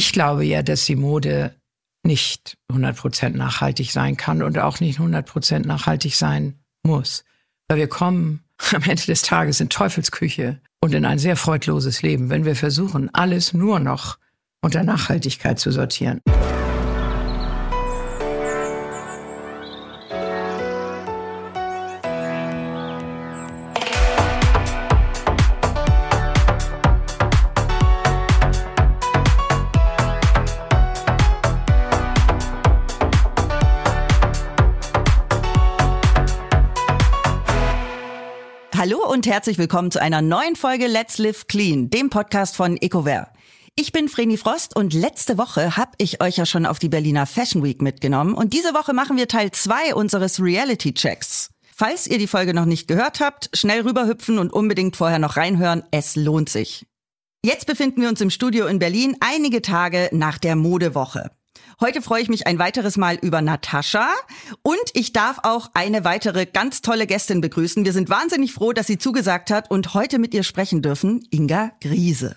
Ich glaube ja, dass die Mode nicht 100% nachhaltig sein kann und auch nicht 100% nachhaltig sein muss. Weil wir kommen am Ende des Tages in Teufelsküche und in ein sehr freudloses Leben, wenn wir versuchen, alles nur noch unter Nachhaltigkeit zu sortieren. Herzlich willkommen zu einer neuen Folge Let's Live Clean, dem Podcast von EcoWare. Ich bin Vreni Frost und letzte Woche habe ich euch ja schon auf die Berliner Fashion Week mitgenommen und diese Woche machen wir Teil 2 unseres Reality Checks. Falls ihr die Folge noch nicht gehört habt, schnell rüberhüpfen und unbedingt vorher noch reinhören, es lohnt sich. Jetzt befinden wir uns im Studio in Berlin einige Tage nach der Modewoche. Heute freue ich mich ein weiteres Mal über Natascha und ich darf auch eine weitere ganz tolle Gästin begrüßen. Wir sind wahnsinnig froh, dass sie zugesagt hat und heute mit ihr sprechen dürfen, Inga Griese.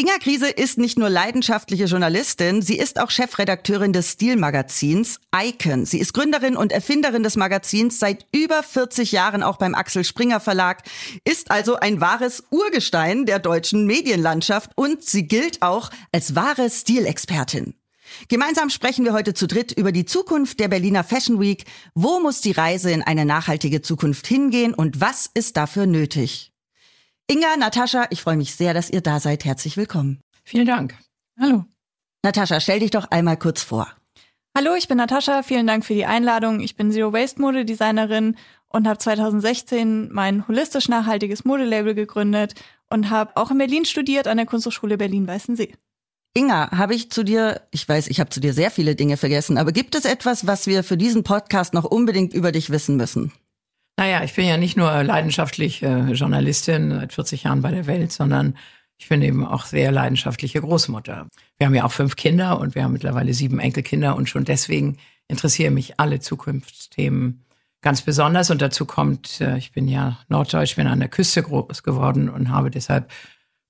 Inga Griese ist nicht nur leidenschaftliche Journalistin, sie ist auch Chefredakteurin des Stilmagazins Icon. Sie ist Gründerin und Erfinderin des Magazins seit über 40 Jahren auch beim Axel Springer Verlag, ist also ein wahres Urgestein der deutschen Medienlandschaft und sie gilt auch als wahre Stilexpertin. Gemeinsam sprechen wir heute zu dritt über die Zukunft der Berliner Fashion Week. Wo muss die Reise in eine nachhaltige Zukunft hingehen und was ist dafür nötig? Inga, Natascha, ich freue mich sehr, dass ihr da seid. Herzlich willkommen. Vielen Dank. Hallo. Natascha, stell dich doch einmal kurz vor. Hallo, ich bin Natascha. Vielen Dank für die Einladung. Ich bin Zero Waste Modedesignerin und habe 2016 mein holistisch nachhaltiges Modelabel gegründet und habe auch in Berlin studiert an der Kunsthochschule Berlin-Weißensee. Inga, habe ich zu dir, ich weiß, ich habe zu dir sehr viele Dinge vergessen, aber gibt es etwas, was wir für diesen Podcast noch unbedingt über dich wissen müssen? Naja, ich bin ja nicht nur leidenschaftlich äh, Journalistin seit 40 Jahren bei der Welt, sondern ich bin eben auch sehr leidenschaftliche Großmutter. Wir haben ja auch fünf Kinder und wir haben mittlerweile sieben Enkelkinder und schon deswegen interessieren mich alle Zukunftsthemen ganz besonders. Und dazu kommt, äh, ich bin ja Norddeutsch, bin an der Küste groß geworden und habe deshalb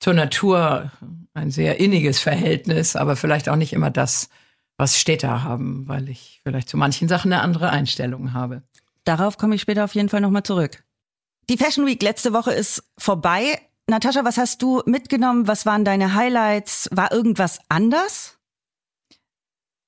zur Natur ein sehr inniges Verhältnis, aber vielleicht auch nicht immer das, was Städter haben, weil ich vielleicht zu manchen Sachen eine andere Einstellung habe. Darauf komme ich später auf jeden Fall nochmal zurück. Die Fashion Week letzte Woche ist vorbei. Natascha, was hast du mitgenommen? Was waren deine Highlights? War irgendwas anders?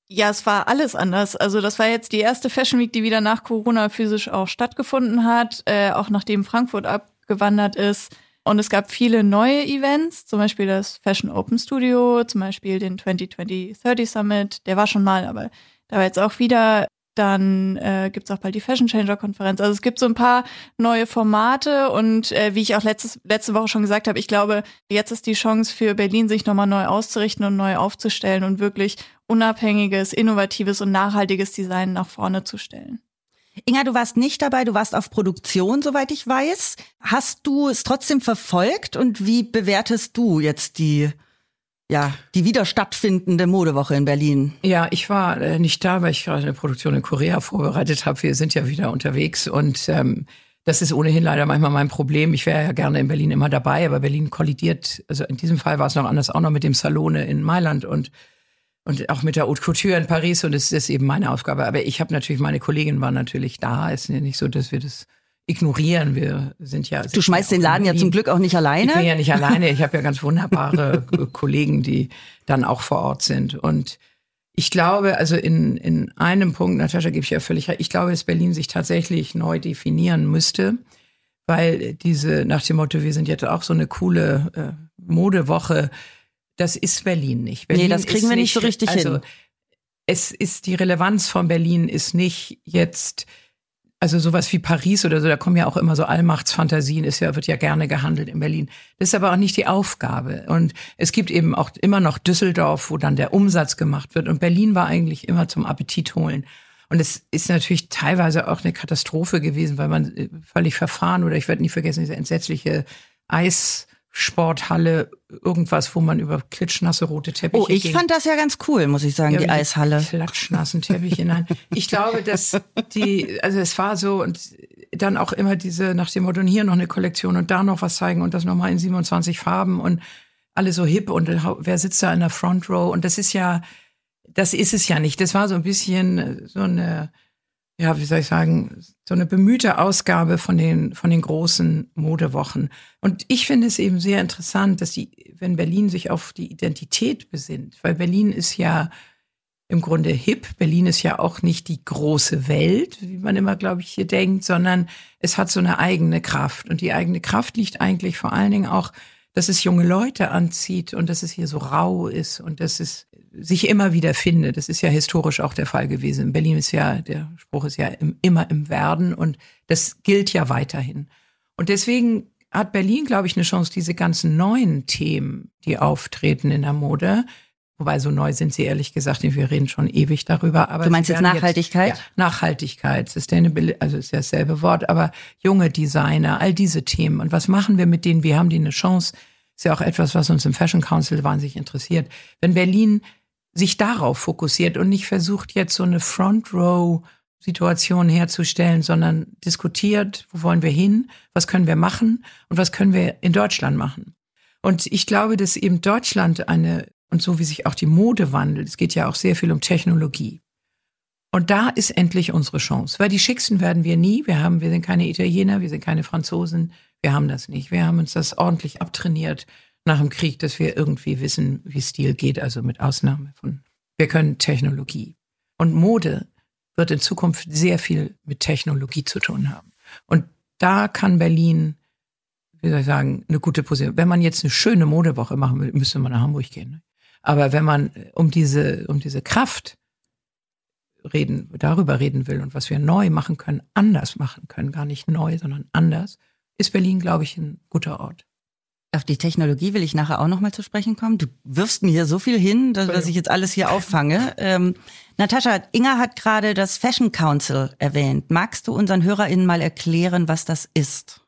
Ja, es war alles anders. Also das war jetzt die erste Fashion Week, die wieder nach Corona physisch auch stattgefunden hat, äh, auch nachdem Frankfurt abgewandert ist. Und es gab viele neue Events, zum Beispiel das Fashion Open Studio, zum Beispiel den 2020-30 Summit, der war schon mal, aber da war jetzt auch wieder. Dann äh, gibt es auch bald die Fashion Changer Konferenz. Also es gibt so ein paar neue Formate und äh, wie ich auch letztes, letzte Woche schon gesagt habe, ich glaube, jetzt ist die Chance für Berlin, sich nochmal neu auszurichten und neu aufzustellen und wirklich unabhängiges, innovatives und nachhaltiges Design nach vorne zu stellen. Inga, du warst nicht dabei, du warst auf Produktion, soweit ich weiß. Hast du es trotzdem verfolgt und wie bewertest du jetzt die ja, die wieder stattfindende Modewoche in Berlin. Ja, ich war äh, nicht da, weil ich gerade eine Produktion in Korea vorbereitet habe. Wir sind ja wieder unterwegs und ähm, das ist ohnehin leider manchmal mein Problem. Ich wäre ja gerne in Berlin immer dabei, aber Berlin kollidiert, also in diesem Fall war es noch anders, auch noch mit dem Salone in Mailand und und auch mit der Haute Couture in Paris und es ist eben meine Aufgabe. Aber ich habe natürlich, meine Kollegin war natürlich da. Es ist ja nicht so, dass wir das ignorieren. Wir sind ja. Du schmeißt den Laden ja zum Glück auch nicht alleine. Ich bin ja nicht alleine. Ich habe ja ganz wunderbare Kollegen, die dann auch vor Ort sind. Und ich glaube, also in, in einem Punkt, Natascha, gebe ich ja völlig recht, ich glaube, dass Berlin sich tatsächlich neu definieren müsste, weil diese, nach dem Motto, wir sind jetzt auch so eine coole äh, Modewoche, das ist Berlin nicht. Berlin nee, das kriegen wir nicht so richtig also, hin. Es ist die Relevanz von Berlin ist nicht jetzt also sowas wie Paris oder so, da kommen ja auch immer so Allmachtsfantasien, ist ja, wird ja gerne gehandelt in Berlin. Das ist aber auch nicht die Aufgabe. Und es gibt eben auch immer noch Düsseldorf, wo dann der Umsatz gemacht wird. Und Berlin war eigentlich immer zum Appetit holen. Und es ist natürlich teilweise auch eine Katastrophe gewesen, weil man äh, völlig verfahren oder ich werde nie vergessen, diese entsetzliche Eis, Sporthalle, irgendwas, wo man über klitschnasse rote Teppiche Oh, ich ging. fand das ja ganz cool, muss ich sagen, ja, die Eishalle. Klatschnassen Teppiche, nein. Ich glaube, dass die, also es war so und dann auch immer diese, nach dem Motto, hier noch eine Kollektion und da noch was zeigen und das nochmal in 27 Farben und alle so hip und wer sitzt da in der Front Row? Und das ist ja, das ist es ja nicht. Das war so ein bisschen so eine, ja, wie soll ich sagen, so eine bemühte Ausgabe von den, von den großen Modewochen. Und ich finde es eben sehr interessant, dass die, wenn Berlin sich auf die Identität besinnt, weil Berlin ist ja im Grunde hip. Berlin ist ja auch nicht die große Welt, wie man immer, glaube ich, hier denkt, sondern es hat so eine eigene Kraft. Und die eigene Kraft liegt eigentlich vor allen Dingen auch, dass es junge Leute anzieht und dass es hier so rau ist und dass es sich immer wieder findet. Das ist ja historisch auch der Fall gewesen. In Berlin ist ja, der Spruch ist ja im, immer im Werden und das gilt ja weiterhin. Und deswegen hat Berlin, glaube ich, eine Chance, diese ganzen neuen Themen, die auftreten in der Mode, Wobei so neu sind sie ehrlich gesagt, wir reden schon ewig darüber. Aber du meinst jetzt Nachhaltigkeit? Jetzt, ja, Nachhaltigkeit, Sustainability, also ist ja dasselbe Wort, aber junge Designer, all diese Themen. Und was machen wir mit denen? Wie haben die eine Chance? Ist ja auch etwas, was uns im Fashion Council wahnsinnig interessiert. Wenn Berlin sich darauf fokussiert und nicht versucht, jetzt so eine Front Row Situation herzustellen, sondern diskutiert, wo wollen wir hin, was können wir machen und was können wir in Deutschland machen. Und ich glaube, dass eben Deutschland eine und so wie sich auch die Mode wandelt. Es geht ja auch sehr viel um Technologie. Und da ist endlich unsere Chance, weil die schicksten werden wir nie. Wir haben, wir sind keine Italiener, wir sind keine Franzosen. Wir haben das nicht. Wir haben uns das ordentlich abtrainiert nach dem Krieg, dass wir irgendwie wissen, wie Stil geht, also mit Ausnahme von, wir können Technologie. Und Mode wird in Zukunft sehr viel mit Technologie zu tun haben. Und da kann Berlin, wie soll ich sagen, eine gute Position. Wenn man jetzt eine schöne Modewoche machen will, müsste man nach Hamburg gehen. Ne? Aber wenn man um diese, um diese Kraft reden, darüber reden will und was wir neu machen können, anders machen können, gar nicht neu, sondern anders, ist Berlin, glaube ich, ein guter Ort. Auf die Technologie will ich nachher auch nochmal zu sprechen kommen. Du wirfst mir hier so viel hin, dass, dass ich jetzt alles hier auffange. Ähm, Natascha, Inga hat gerade das Fashion Council erwähnt. Magst du unseren HörerInnen mal erklären, was das ist?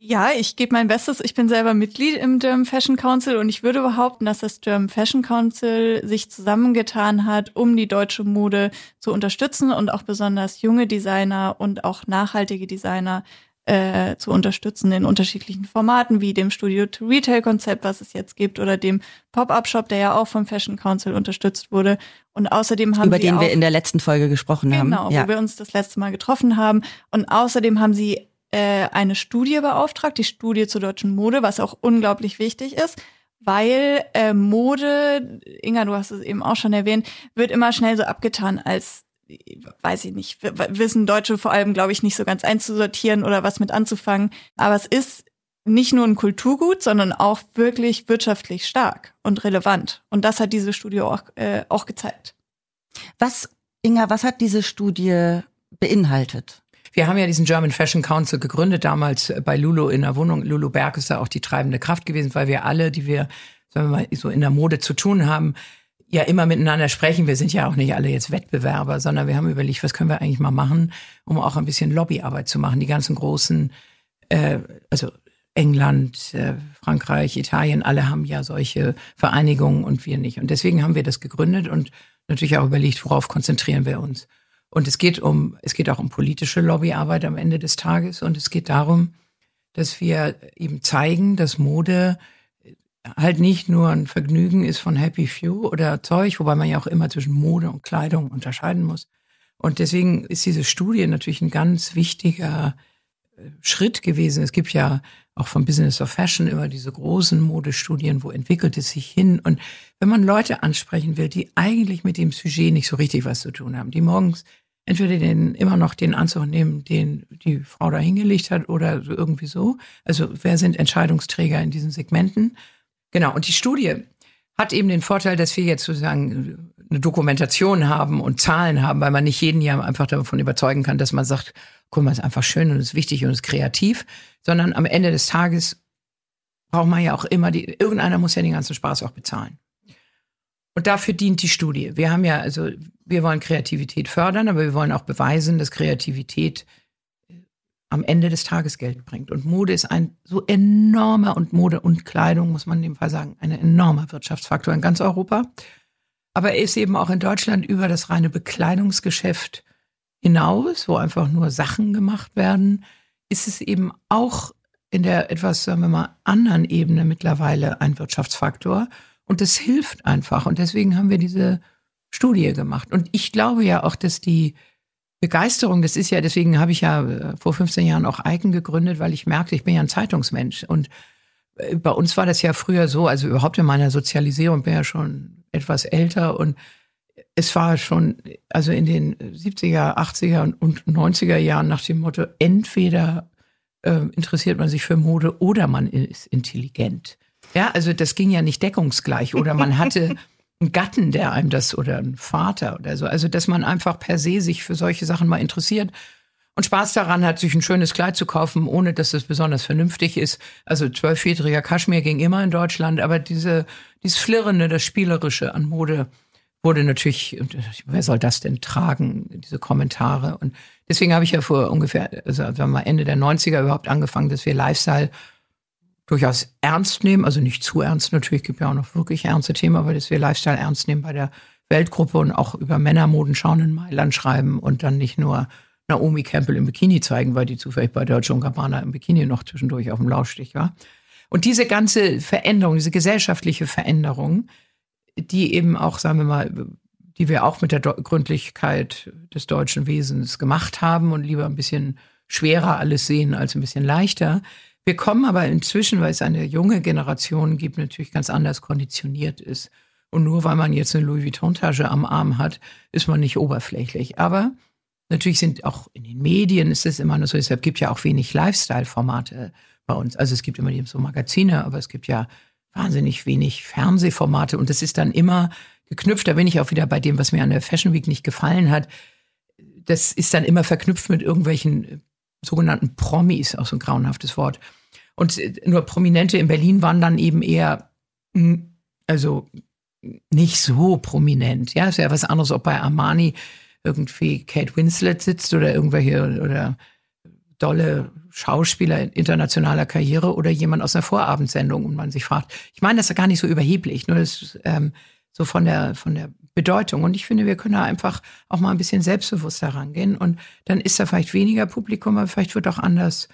Ja, ich gebe mein Bestes. Ich bin selber Mitglied im German Fashion Council und ich würde behaupten, dass das German Fashion Council sich zusammengetan hat, um die deutsche Mode zu unterstützen und auch besonders junge Designer und auch nachhaltige Designer äh, zu unterstützen in unterschiedlichen Formaten, wie dem Studio-to-Retail-Konzept, was es jetzt gibt, oder dem Pop-Up-Shop, der ja auch vom Fashion Council unterstützt wurde. Und außerdem haben Über den wir in der letzten Folge gesprochen genau, haben. Genau, ja. wo wir uns das letzte Mal getroffen haben. Und außerdem haben sie äh, eine Studie beauftragt, die Studie zur deutschen Mode, was auch unglaublich wichtig ist, weil äh, Mode, Inga, du hast es eben auch schon erwähnt, wird immer schnell so abgetan als weiß ich nicht, wissen Deutsche vor allem, glaube ich, nicht so ganz einzusortieren oder was mit anzufangen. Aber es ist nicht nur ein Kulturgut, sondern auch wirklich wirtschaftlich stark und relevant. Und das hat diese Studie auch, äh, auch gezeigt. Was, Inga, was hat diese Studie beinhaltet? Wir haben ja diesen German Fashion Council gegründet, damals bei Lulu in der Wohnung. Lulu Berg ist da auch die treibende Kraft gewesen, weil wir alle, die wir, sagen wir mal, so in der Mode zu tun haben, ja immer miteinander sprechen. Wir sind ja auch nicht alle jetzt Wettbewerber, sondern wir haben überlegt, was können wir eigentlich mal machen, um auch ein bisschen Lobbyarbeit zu machen. Die ganzen großen, äh, also England, äh, Frankreich, Italien, alle haben ja solche Vereinigungen und wir nicht. Und deswegen haben wir das gegründet und natürlich auch überlegt, worauf konzentrieren wir uns. Und es geht um, es geht auch um politische Lobbyarbeit am Ende des Tages. Und es geht darum, dass wir eben zeigen, dass Mode halt nicht nur ein Vergnügen ist von Happy Few oder Zeug, wobei man ja auch immer zwischen Mode und Kleidung unterscheiden muss. Und deswegen ist diese Studie natürlich ein ganz wichtiger Schritt gewesen. Es gibt ja auch vom Business of Fashion immer diese großen Modestudien, wo entwickelt es sich hin. Und wenn man Leute ansprechen will, die eigentlich mit dem Sujet nicht so richtig was zu tun haben, die morgens entweder den immer noch den Anzug nehmen, den die Frau da hingelegt hat oder irgendwie so. Also wer sind Entscheidungsträger in diesen Segmenten? Genau. Und die Studie hat eben den Vorteil, dass wir jetzt sozusagen eine Dokumentation haben und Zahlen haben, weil man nicht jeden Jahr einfach davon überzeugen kann, dass man sagt, guck mal, ist einfach schön und ist wichtig und ist kreativ, sondern am Ende des Tages braucht man ja auch immer die, irgendeiner muss ja den ganzen Spaß auch bezahlen. Und dafür dient die Studie. Wir haben ja, also, wir wollen Kreativität fördern, aber wir wollen auch beweisen, dass Kreativität am Ende des Tages Geld bringt. Und Mode ist ein so enormer, und Mode und Kleidung, muss man in dem Fall sagen, ein enormer Wirtschaftsfaktor in ganz Europa. Aber er ist eben auch in Deutschland über das reine Bekleidungsgeschäft hinaus, wo einfach nur Sachen gemacht werden, ist es eben auch in der etwas, sagen wir mal, anderen Ebene mittlerweile ein Wirtschaftsfaktor. Und das hilft einfach. Und deswegen haben wir diese Studie gemacht. Und ich glaube ja auch, dass die Begeisterung, das ist ja, deswegen habe ich ja äh, vor 15 Jahren auch Icon gegründet, weil ich merkte, ich bin ja ein Zeitungsmensch. Und äh, bei uns war das ja früher so, also überhaupt in meiner Sozialisierung bin ja schon etwas älter und es war schon, also in den 70er, 80er und 90er Jahren nach dem Motto, entweder äh, interessiert man sich für Mode oder man ist intelligent. Ja, also das ging ja nicht deckungsgleich oder man hatte einen Gatten, der einem das oder einen Vater oder so. Also, dass man einfach per se sich für solche Sachen mal interessiert und Spaß daran hat, sich ein schönes Kleid zu kaufen, ohne dass es besonders vernünftig ist. Also zwölfjähriger Kaschmir ging immer in Deutschland, aber diese, dieses Flirrende, das Spielerische an Mode wurde natürlich, wer soll das denn tragen, diese Kommentare. Und deswegen habe ich ja vor ungefähr, also sagen wir mal Ende der 90er überhaupt angefangen, dass wir Lifestyle durchaus ernst nehmen, also nicht zu ernst natürlich, gibt ja auch noch wirklich ernste Themen, aber dass wir Lifestyle ernst nehmen bei der Weltgruppe und auch über Männermoden schauen in Mailand schreiben und dann nicht nur Naomi Campbell im Bikini zeigen, weil die zufällig bei Deutsche und Gabbana im Bikini noch zwischendurch auf dem Laufstich war. Und diese ganze Veränderung, diese gesellschaftliche Veränderung, die eben auch, sagen wir mal, die wir auch mit der Gründlichkeit des deutschen Wesens gemacht haben und lieber ein bisschen schwerer alles sehen als ein bisschen leichter, wir kommen aber inzwischen, weil es eine junge Generation gibt, natürlich ganz anders konditioniert ist. Und nur weil man jetzt eine Louis Vuitton-Tasche am Arm hat, ist man nicht oberflächlich. Aber natürlich sind auch in den Medien ist es immer nur so, deshalb gibt ja auch wenig Lifestyle-Formate bei uns. Also es gibt immer so Magazine, aber es gibt ja wahnsinnig wenig Fernsehformate und das ist dann immer geknüpft. Da bin ich auch wieder bei dem, was mir an der Fashion Week nicht gefallen hat. Das ist dann immer verknüpft mit irgendwelchen sogenannten Promis, auch so ein grauenhaftes Wort. Und äh, nur Prominente in Berlin waren dann eben eher, hm, also nicht so prominent. Ja, ist ja was anderes, ob bei Armani irgendwie Kate Winslet sitzt oder irgendwelche oder dolle Schauspieler internationaler Karriere oder jemand aus einer Vorabendsendung und man sich fragt. Ich meine, das ist gar nicht so überheblich, nur das ähm, so von der von der Bedeutung. Und ich finde, wir können da einfach auch mal ein bisschen selbstbewusster rangehen und dann ist da vielleicht weniger Publikum, aber vielleicht wird auch anders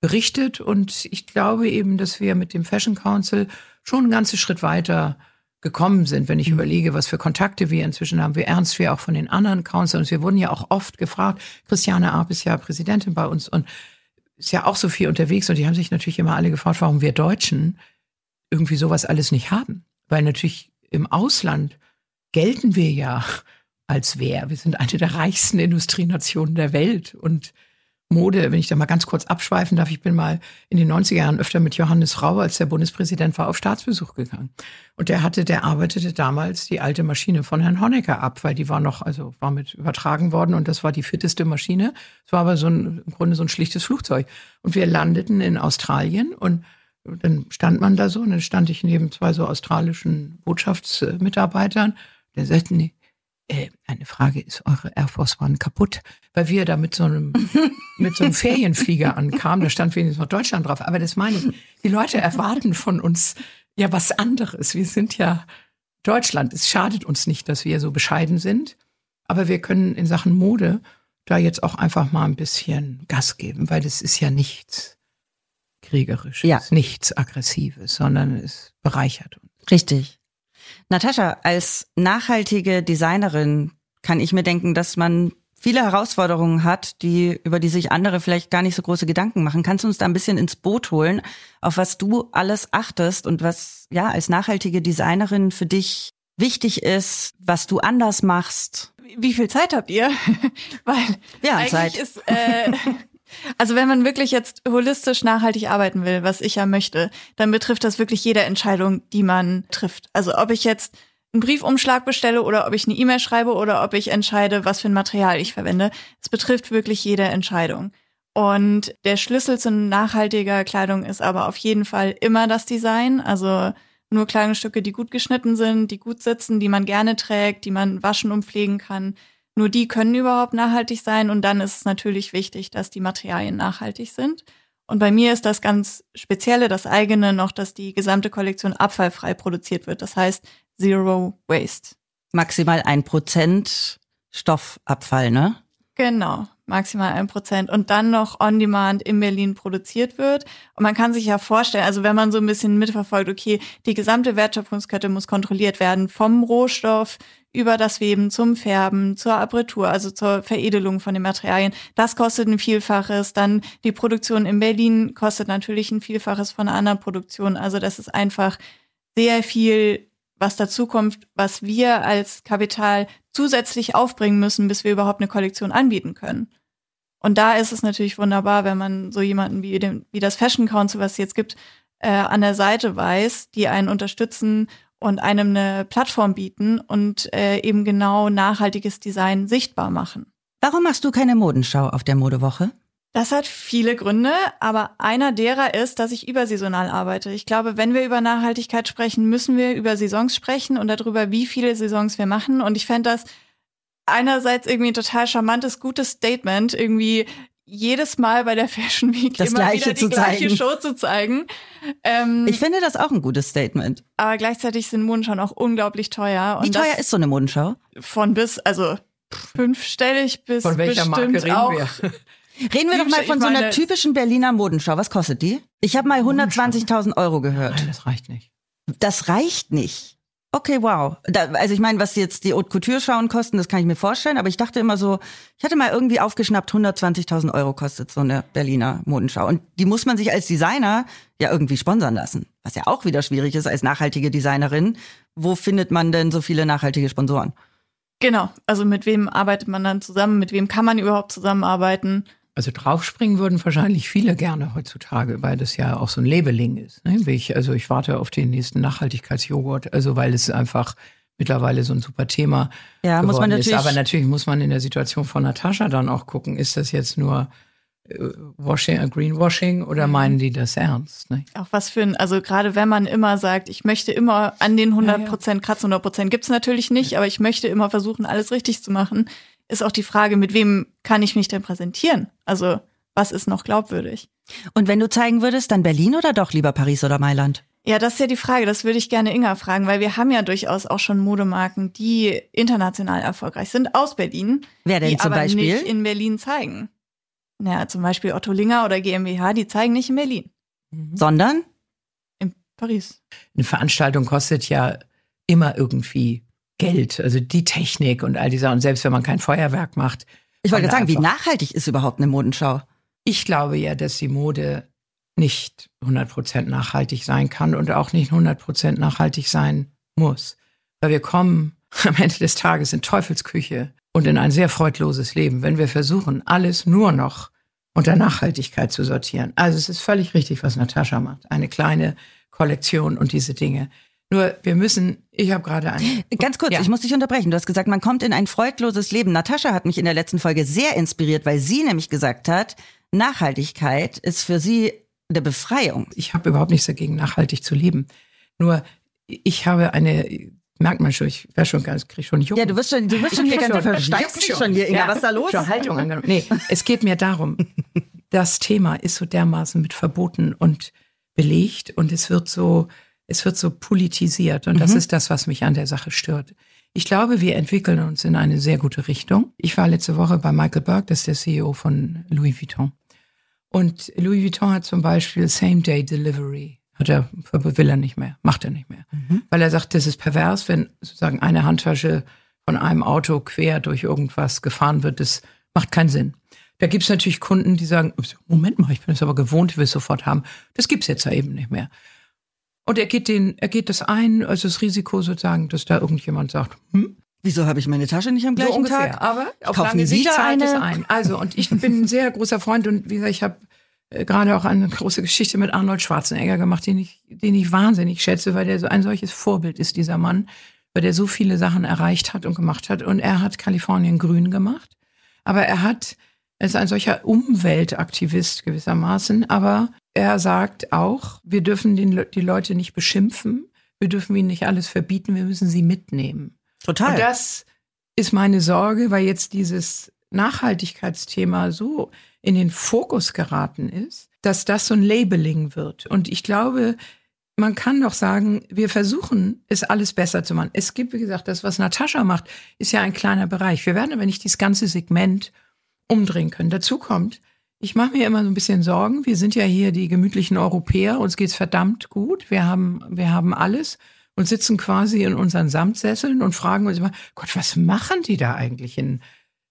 berichtet. Und ich glaube eben, dass wir mit dem Fashion Council schon einen ganzen Schritt weiter gekommen sind, wenn ich mhm. überlege, was für Kontakte wir inzwischen haben, wie ernst wir auch von den anderen Councils. Wir wurden ja auch oft gefragt. Christiane Arp ist ja Präsidentin bei uns und ist ja auch so viel unterwegs und die haben sich natürlich immer alle gefragt, warum wir Deutschen irgendwie sowas alles nicht haben. Weil natürlich im Ausland gelten wir ja als wer. Wir sind eine der reichsten Industrienationen der Welt und Mode, wenn ich da mal ganz kurz abschweifen darf, ich bin mal in den 90er Jahren öfter mit Johannes Rau, als der Bundespräsident war, auf Staatsbesuch gegangen. Und der hatte, der arbeitete damals die alte Maschine von Herrn Honecker ab, weil die war noch, also war mit übertragen worden und das war die fitteste Maschine. Es war aber so ein, im Grunde so ein schlichtes Flugzeug. Und wir landeten in Australien und dann stand man da so und dann stand ich neben zwei so australischen Botschaftsmitarbeitern. Der sagten, nee, äh, eine Frage, ist eure Air Force One kaputt? Weil wir da mit so einem, mit so einem Ferienflieger ankamen, da stand wenigstens noch Deutschland drauf. Aber das meine ich, die Leute erwarten von uns ja was anderes. Wir sind ja Deutschland. Es schadet uns nicht, dass wir so bescheiden sind. Aber wir können in Sachen Mode da jetzt auch einfach mal ein bisschen Gas geben, weil das ist ja nichts Kriegerisches, ja. nichts Aggressives, sondern es bereichert uns. Richtig. Natascha, als nachhaltige Designerin kann ich mir denken, dass man viele Herausforderungen hat, die, über die sich andere vielleicht gar nicht so große Gedanken machen. Kannst du uns da ein bisschen ins Boot holen, auf was du alles achtest und was, ja, als nachhaltige Designerin für dich wichtig ist, was du anders machst? Wie viel Zeit habt ihr? Weil ja, eigentlich Zeit. ist, äh, also wenn man wirklich jetzt holistisch nachhaltig arbeiten will, was ich ja möchte, dann betrifft das wirklich jede Entscheidung, die man trifft. Also ob ich jetzt einen Briefumschlag bestelle oder ob ich eine E-Mail schreibe oder ob ich entscheide, was für ein Material ich verwende. Es betrifft wirklich jede Entscheidung. Und der Schlüssel zu nachhaltiger Kleidung ist aber auf jeden Fall immer das Design. Also nur Kleidungsstücke, die gut geschnitten sind, die gut sitzen, die man gerne trägt, die man waschen und pflegen kann. Nur die können überhaupt nachhaltig sein und dann ist es natürlich wichtig, dass die Materialien nachhaltig sind. Und bei mir ist das ganz Spezielle, das eigene noch, dass die gesamte Kollektion abfallfrei produziert wird. Das heißt Zero Waste. Maximal ein Prozent Stoffabfall, ne? Genau, maximal ein Prozent. Und dann noch on demand in Berlin produziert wird. Und man kann sich ja vorstellen, also wenn man so ein bisschen mitverfolgt, okay, die gesamte Wertschöpfungskette muss kontrolliert werden, vom Rohstoff über das Weben zum Färben, zur Apertur, also zur Veredelung von den Materialien. Das kostet ein Vielfaches. Dann die Produktion in Berlin kostet natürlich ein Vielfaches von einer anderen Produktion. Also das ist einfach sehr viel was dazu kommt, was wir als Kapital zusätzlich aufbringen müssen, bis wir überhaupt eine Kollektion anbieten können. Und da ist es natürlich wunderbar, wenn man so jemanden wie, den, wie das Fashion Council, was es jetzt gibt, äh, an der Seite weiß, die einen unterstützen und einem eine Plattform bieten und äh, eben genau nachhaltiges Design sichtbar machen. Warum machst du keine Modenschau auf der Modewoche? Das hat viele Gründe, aber einer derer ist, dass ich übersaisonal arbeite. Ich glaube, wenn wir über Nachhaltigkeit sprechen, müssen wir über Saisons sprechen und darüber, wie viele Saisons wir machen. Und ich fände das einerseits irgendwie ein total charmantes, gutes Statement, irgendwie jedes Mal bei der Fashion Week das immer Gleiche wieder die gleiche zeigen. Show zu zeigen. Ähm, Ich finde das auch ein gutes Statement. aber gleichzeitig sind Modenschauen auch unglaublich teuer. Wie teuer ist so eine Modenschau? von bis, also fünfstellig bis Von welcher bestimmt Marke reden auch. wir? Reden wir doch mal von so einer meine- typischen Berliner Modenschau. Was kostet die? Ich habe mal 120.000 Euro gehört. Nein, das reicht nicht. Das reicht nicht. Okay, wow. Da, also ich meine, was jetzt die Haute Couture Schauen kosten, das kann ich mir vorstellen. Aber ich dachte immer so, ich hatte mal irgendwie aufgeschnappt, 120.000 Euro kostet so eine Berliner Modenschau. Und die muss man sich als Designer ja irgendwie sponsern lassen. Was ja auch wieder schwierig ist als nachhaltige Designerin. Wo findet man denn so viele nachhaltige Sponsoren? Genau. Also mit wem arbeitet man dann zusammen? Mit wem kann man überhaupt zusammenarbeiten? Also draufspringen würden wahrscheinlich viele gerne heutzutage, weil das ja auch so ein Labeling ist. Ne? Ich, also ich warte auf den nächsten Nachhaltigkeitsjoghurt, also weil es einfach mittlerweile so ein super Thema Ja, geworden muss man ist. natürlich. Aber natürlich muss man in der Situation von Natascha dann auch gucken, ist das jetzt nur äh, Washing, äh, Greenwashing oder meinen die das ernst? Ne? Auch was für ein, also gerade wenn man immer sagt, ich möchte immer an den 100 Prozent kratzen, 100 Prozent gibt's natürlich nicht, aber ich möchte immer versuchen, alles richtig zu machen, ist auch die Frage, mit wem kann ich mich denn präsentieren? Also was ist noch glaubwürdig? Und wenn du zeigen würdest, dann Berlin oder doch lieber Paris oder Mailand? Ja, das ist ja die Frage. Das würde ich gerne Inga fragen, weil wir haben ja durchaus auch schon Modemarken, die international erfolgreich sind aus Berlin, Wer denn die zum aber Beispiel? nicht in Berlin zeigen. Ja, zum Beispiel Otto Linger oder GmbH, die zeigen nicht in Berlin, Sondern? in Paris. Eine Veranstaltung kostet ja immer irgendwie Geld, also die Technik und all diese. Und selbst wenn man kein Feuerwerk macht. Ich wollte gerade sagen, wie nachhaltig ist überhaupt eine Modenschau? Ich glaube ja, dass die Mode nicht 100% nachhaltig sein kann und auch nicht 100% nachhaltig sein muss. Weil wir kommen am Ende des Tages in Teufelsküche und in ein sehr freudloses Leben, wenn wir versuchen, alles nur noch unter Nachhaltigkeit zu sortieren. Also es ist völlig richtig, was Natascha macht. Eine kleine Kollektion und diese Dinge. Nur wir müssen, ich habe gerade eine. Ganz kurz, Ja. ich muss dich unterbrechen. Du hast gesagt, man kommt in ein freudloses Leben. Natascha hat mich in der letzten Folge sehr inspiriert, weil sie nämlich gesagt hat, Nachhaltigkeit ist für sie eine Befreiung. ich habe überhaupt nichts dagegen, nachhaltig zu leben. Nur ich habe eine, merkt man schon, ich wäre schon ganz, krieg schon Jucken. Ja, du wirst schon, du wirst schon hier ganz, versteigst Ich dich schon hier, Inga. Ja, Was ist da los? Schon Haltung angenommen. Nee, es geht mir darum, das Thema ist so dermaßen mit Verboten und belegt und es wird so, es wird so politisiert und das Mhm. ist das, was mich an der Sache stört. Ich glaube, wir entwickeln uns in eine sehr gute Richtung. Ich war letzte Woche bei Michael Burke, das ist der CEO von Louis Vuitton. Und Louis Vuitton hat zum Beispiel Same-Day-Delivery. Hat er, will er nicht mehr, macht er nicht mehr. Weil er sagt, das ist pervers, wenn sozusagen eine Handtasche von einem Auto quer durch irgendwas gefahren wird. Das macht keinen Sinn. Da gibt's natürlich Kunden, die sagen, Moment mal, ich bin es aber gewohnt, ich will es sofort haben. Das gibt's jetzt ja eben nicht mehr. Und er geht den, er geht das ein, also das Risiko sozusagen, dass da irgendjemand sagt, hm, Wieso habe ich meine Tasche nicht am gleichen so ungefähr. Tag? Aber auf lange Sicht eine. ein. Also, und ich bin ein sehr großer Freund und wie gesagt, ich habe äh, gerade auch eine große Geschichte mit Arnold Schwarzenegger gemacht, den ich, den ich wahnsinnig schätze, weil der so ein solches Vorbild ist, dieser Mann, weil der so viele Sachen erreicht hat und gemacht hat. Und er hat Kalifornien grün gemacht. Aber er hat, er ist ein solcher Umweltaktivist gewissermaßen, aber er sagt auch, wir dürfen den, die Leute nicht beschimpfen, wir dürfen ihnen nicht alles verbieten, wir müssen sie mitnehmen. Total. Und das ist meine Sorge, weil jetzt dieses Nachhaltigkeitsthema so in den Fokus geraten ist, dass das so ein Labeling wird. Und ich glaube, man kann doch sagen, wir versuchen, es alles besser zu machen. Es gibt, wie gesagt, das, was Natascha macht, ist ja ein kleiner Bereich. Wir werden aber nicht dieses ganze Segment umdrehen können. Dazu kommt, ich mache mir immer so ein bisschen Sorgen. Wir sind ja hier die gemütlichen Europäer, uns geht's verdammt gut. Wir haben, wir haben alles und sitzen quasi in unseren Samtsesseln und fragen uns immer, Gott, was machen die da eigentlich in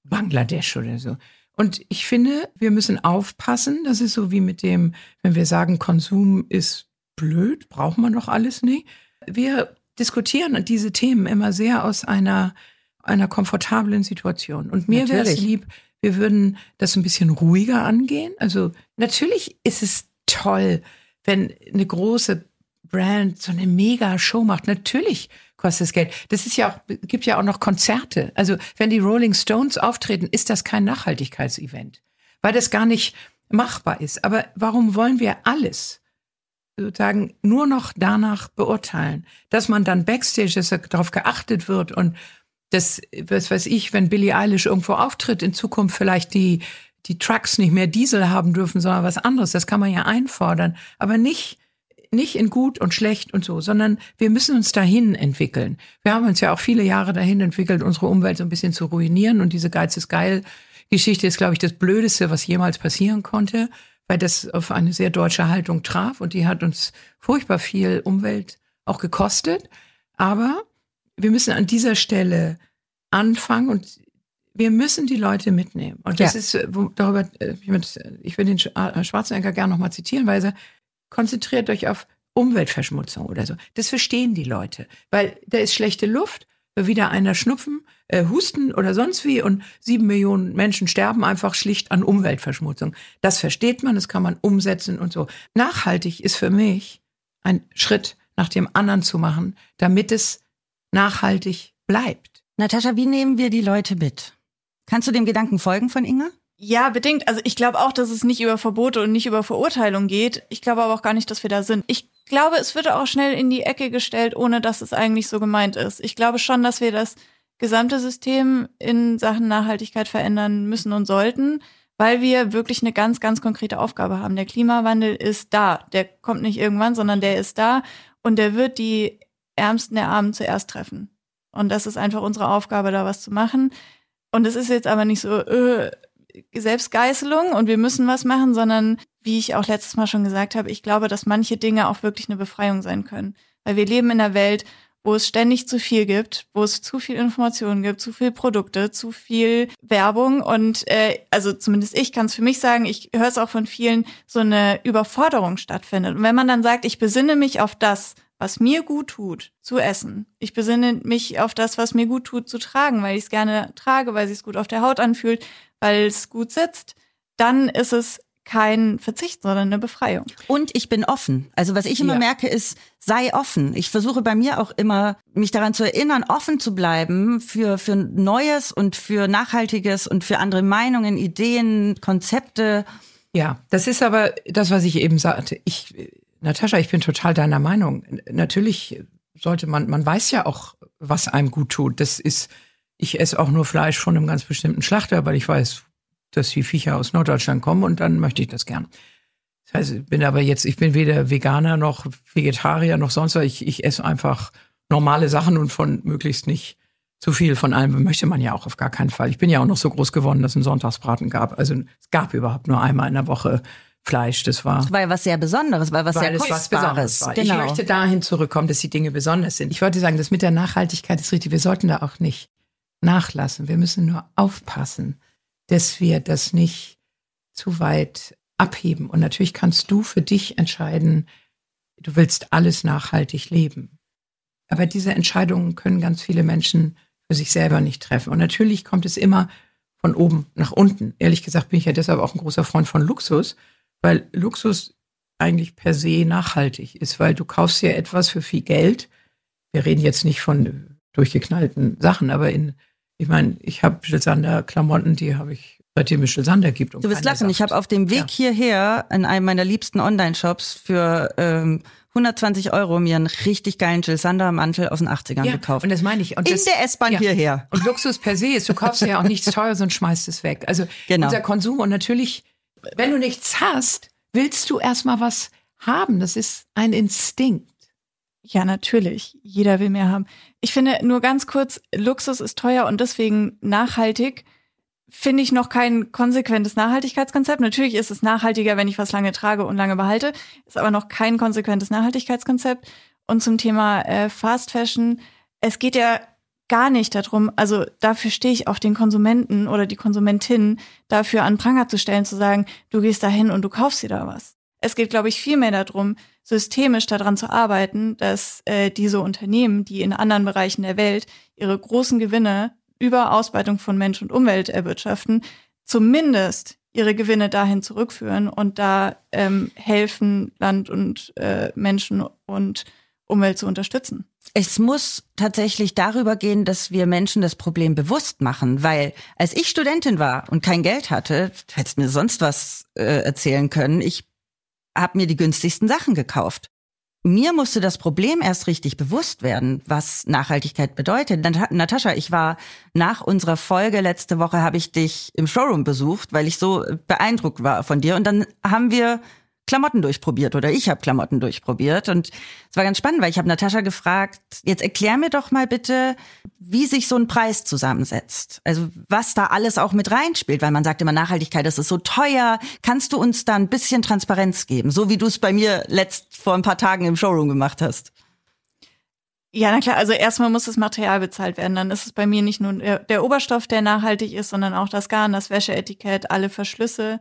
Bangladesch oder so? Und ich finde, wir müssen aufpassen. Das ist so wie mit dem, wenn wir sagen, Konsum ist blöd, braucht man doch alles nicht. Wir diskutieren diese Themen immer sehr aus einer, einer komfortablen Situation. Und mir wäre es lieb, wir würden das ein bisschen ruhiger angehen. Also natürlich ist es toll, wenn eine große Brand so eine mega Show macht. Natürlich kostet es Geld. Das ist ja auch, gibt ja auch noch Konzerte. Also wenn die Rolling Stones auftreten, ist das kein Nachhaltigkeitsevent, weil das gar nicht machbar ist. Aber warum wollen wir alles sozusagen nur noch danach beurteilen, dass man dann backstage, dass darauf geachtet wird und dass, was weiß ich, wenn Billie Eilish irgendwo auftritt, in Zukunft vielleicht die, die Trucks nicht mehr Diesel haben dürfen, sondern was anderes. Das kann man ja einfordern. Aber nicht, nicht in gut und schlecht und so, sondern wir müssen uns dahin entwickeln. Wir haben uns ja auch viele Jahre dahin entwickelt, unsere Umwelt so ein bisschen zu ruinieren. Und diese Geiz ist geil Geschichte ist, glaube ich, das Blödeste, was jemals passieren konnte, weil das auf eine sehr deutsche Haltung traf und die hat uns furchtbar viel Umwelt auch gekostet. Aber wir müssen an dieser Stelle anfangen und wir müssen die Leute mitnehmen. Und das ja. ist, wo, darüber, äh, ich will den äh, Schwarzenegger gerne nochmal zitieren, weil er sagt, konzentriert euch auf Umweltverschmutzung oder so. Das verstehen die Leute, weil da ist schlechte Luft, wieder einer Schnupfen, äh, Husten oder sonst wie und sieben Millionen Menschen sterben einfach schlicht an Umweltverschmutzung. Das versteht man, das kann man umsetzen und so. Nachhaltig ist für mich ein Schritt nach dem anderen zu machen, damit es nachhaltig bleibt. Natascha, wie nehmen wir die Leute mit? Kannst du dem Gedanken folgen von Inga? Ja, bedingt. Also ich glaube auch, dass es nicht über Verbote und nicht über Verurteilung geht. Ich glaube aber auch gar nicht, dass wir da sind. Ich glaube, es wird auch schnell in die Ecke gestellt, ohne dass es eigentlich so gemeint ist. Ich glaube schon, dass wir das gesamte System in Sachen Nachhaltigkeit verändern müssen und sollten, weil wir wirklich eine ganz, ganz konkrete Aufgabe haben. Der Klimawandel ist da. Der kommt nicht irgendwann, sondern der ist da und der wird die Ärmsten der Armen zuerst treffen. Und das ist einfach unsere Aufgabe, da was zu machen. Und es ist jetzt aber nicht so äh, Selbstgeißelung und wir müssen was machen, sondern wie ich auch letztes Mal schon gesagt habe, ich glaube, dass manche Dinge auch wirklich eine Befreiung sein können. Weil wir leben in einer Welt, wo es ständig zu viel gibt, wo es zu viel Informationen gibt, zu viel Produkte, zu viel Werbung und äh, also zumindest ich kann es für mich sagen, ich höre es auch von vielen, so eine Überforderung stattfindet. Und wenn man dann sagt, ich besinne mich auf das, was mir gut tut, zu essen. Ich besinne mich auf das, was mir gut tut, zu tragen, weil ich es gerne trage, weil es gut auf der Haut anfühlt, weil es gut sitzt. Dann ist es kein Verzicht, sondern eine Befreiung. Und ich bin offen. Also was ich immer ja. merke ist, sei offen. Ich versuche bei mir auch immer, mich daran zu erinnern, offen zu bleiben für, für Neues und für Nachhaltiges und für andere Meinungen, Ideen, Konzepte. Ja, das ist aber das, was ich eben sagte. Ich Natascha, ich bin total deiner Meinung. Natürlich sollte man, man weiß ja auch, was einem gut tut. Das ist, ich esse auch nur Fleisch von einem ganz bestimmten Schlachter, weil ich weiß, dass die Viecher aus Norddeutschland kommen und dann möchte ich das gern. Das heißt, ich bin aber jetzt, ich bin weder Veganer noch Vegetarier noch sonst was. Ich, ich esse einfach normale Sachen und von möglichst nicht zu viel von allem möchte man ja auch auf gar keinen Fall. Ich bin ja auch noch so groß geworden, dass es einen Sonntagsbraten gab. Also es gab überhaupt nur einmal in der Woche Fleisch. Das war. Das war ja was sehr Besonderes, weil was weil sehr Kostbares. Was war. Genau. Ich möchte dahin zurückkommen, dass die Dinge besonders sind. Ich wollte sagen, das mit der Nachhaltigkeit ist richtig. Wir sollten da auch nicht nachlassen. Wir müssen nur aufpassen, dass wir das nicht zu weit abheben. Und natürlich kannst du für dich entscheiden, du willst alles nachhaltig leben. Aber diese Entscheidungen können ganz viele Menschen für sich selber nicht treffen. Und natürlich kommt es immer von oben nach unten. Ehrlich gesagt bin ich ja deshalb auch ein großer Freund von Luxus, weil Luxus eigentlich per se nachhaltig ist, weil du kaufst ja etwas für viel Geld. Wir reden jetzt nicht von durchgeknallten Sachen, aber in, ich meine, ich habe Sander Klamotten, die habe ich seitdem es Sander gibt. du wirst lachen, ich habe auf dem Weg ja. hierher in einem meiner liebsten Online-Shops für ähm, 120 Euro mir einen richtig geilen Jill Sander Mantel aus den 80ern ja, gekauft. Und das meine ich. Und in das, der S-Bahn ja. hierher. Und Luxus per se ist, du kaufst ja auch nichts Teures und schmeißt es weg. Also genau. unser Konsum und natürlich wenn du nichts hast, willst du erstmal was haben. Das ist ein Instinkt. Ja, natürlich. Jeder will mehr haben. Ich finde nur ganz kurz, Luxus ist teuer und deswegen nachhaltig finde ich noch kein konsequentes Nachhaltigkeitskonzept. Natürlich ist es nachhaltiger, wenn ich was lange trage und lange behalte, ist aber noch kein konsequentes Nachhaltigkeitskonzept. Und zum Thema äh, Fast Fashion, es geht ja gar nicht darum, also dafür stehe ich auch den Konsumenten oder die Konsumentin dafür an Pranger zu stellen, zu sagen, du gehst da hin und du kaufst dir da was. Es geht, glaube ich, viel mehr darum, systemisch daran zu arbeiten, dass äh, diese Unternehmen, die in anderen Bereichen der Welt ihre großen Gewinne über Ausbeutung von Mensch und Umwelt erwirtschaften, zumindest ihre Gewinne dahin zurückführen und da ähm, helfen, Land und äh, Menschen und Umwelt zu unterstützen. Es muss tatsächlich darüber gehen, dass wir Menschen das Problem bewusst machen, weil als ich Studentin war und kein Geld hatte, hättest mir sonst was äh, erzählen können. Ich habe mir die günstigsten Sachen gekauft. Mir musste das Problem erst richtig bewusst werden, was Nachhaltigkeit bedeutet. Natascha, ich war nach unserer Folge letzte Woche, habe ich dich im Showroom besucht, weil ich so beeindruckt war von dir. Und dann haben wir Klamotten durchprobiert oder ich habe Klamotten durchprobiert und es war ganz spannend, weil ich habe Natascha gefragt, jetzt erklär mir doch mal bitte, wie sich so ein Preis zusammensetzt. Also was da alles auch mit reinspielt, weil man sagt immer Nachhaltigkeit, das ist so teuer. Kannst du uns da ein bisschen Transparenz geben, so wie du es bei mir letzt vor ein paar Tagen im Showroom gemacht hast? Ja, na klar, also erstmal muss das Material bezahlt werden. Dann ist es bei mir nicht nur der, der Oberstoff, der nachhaltig ist, sondern auch das Garn, das Wäscheetikett, alle Verschlüsse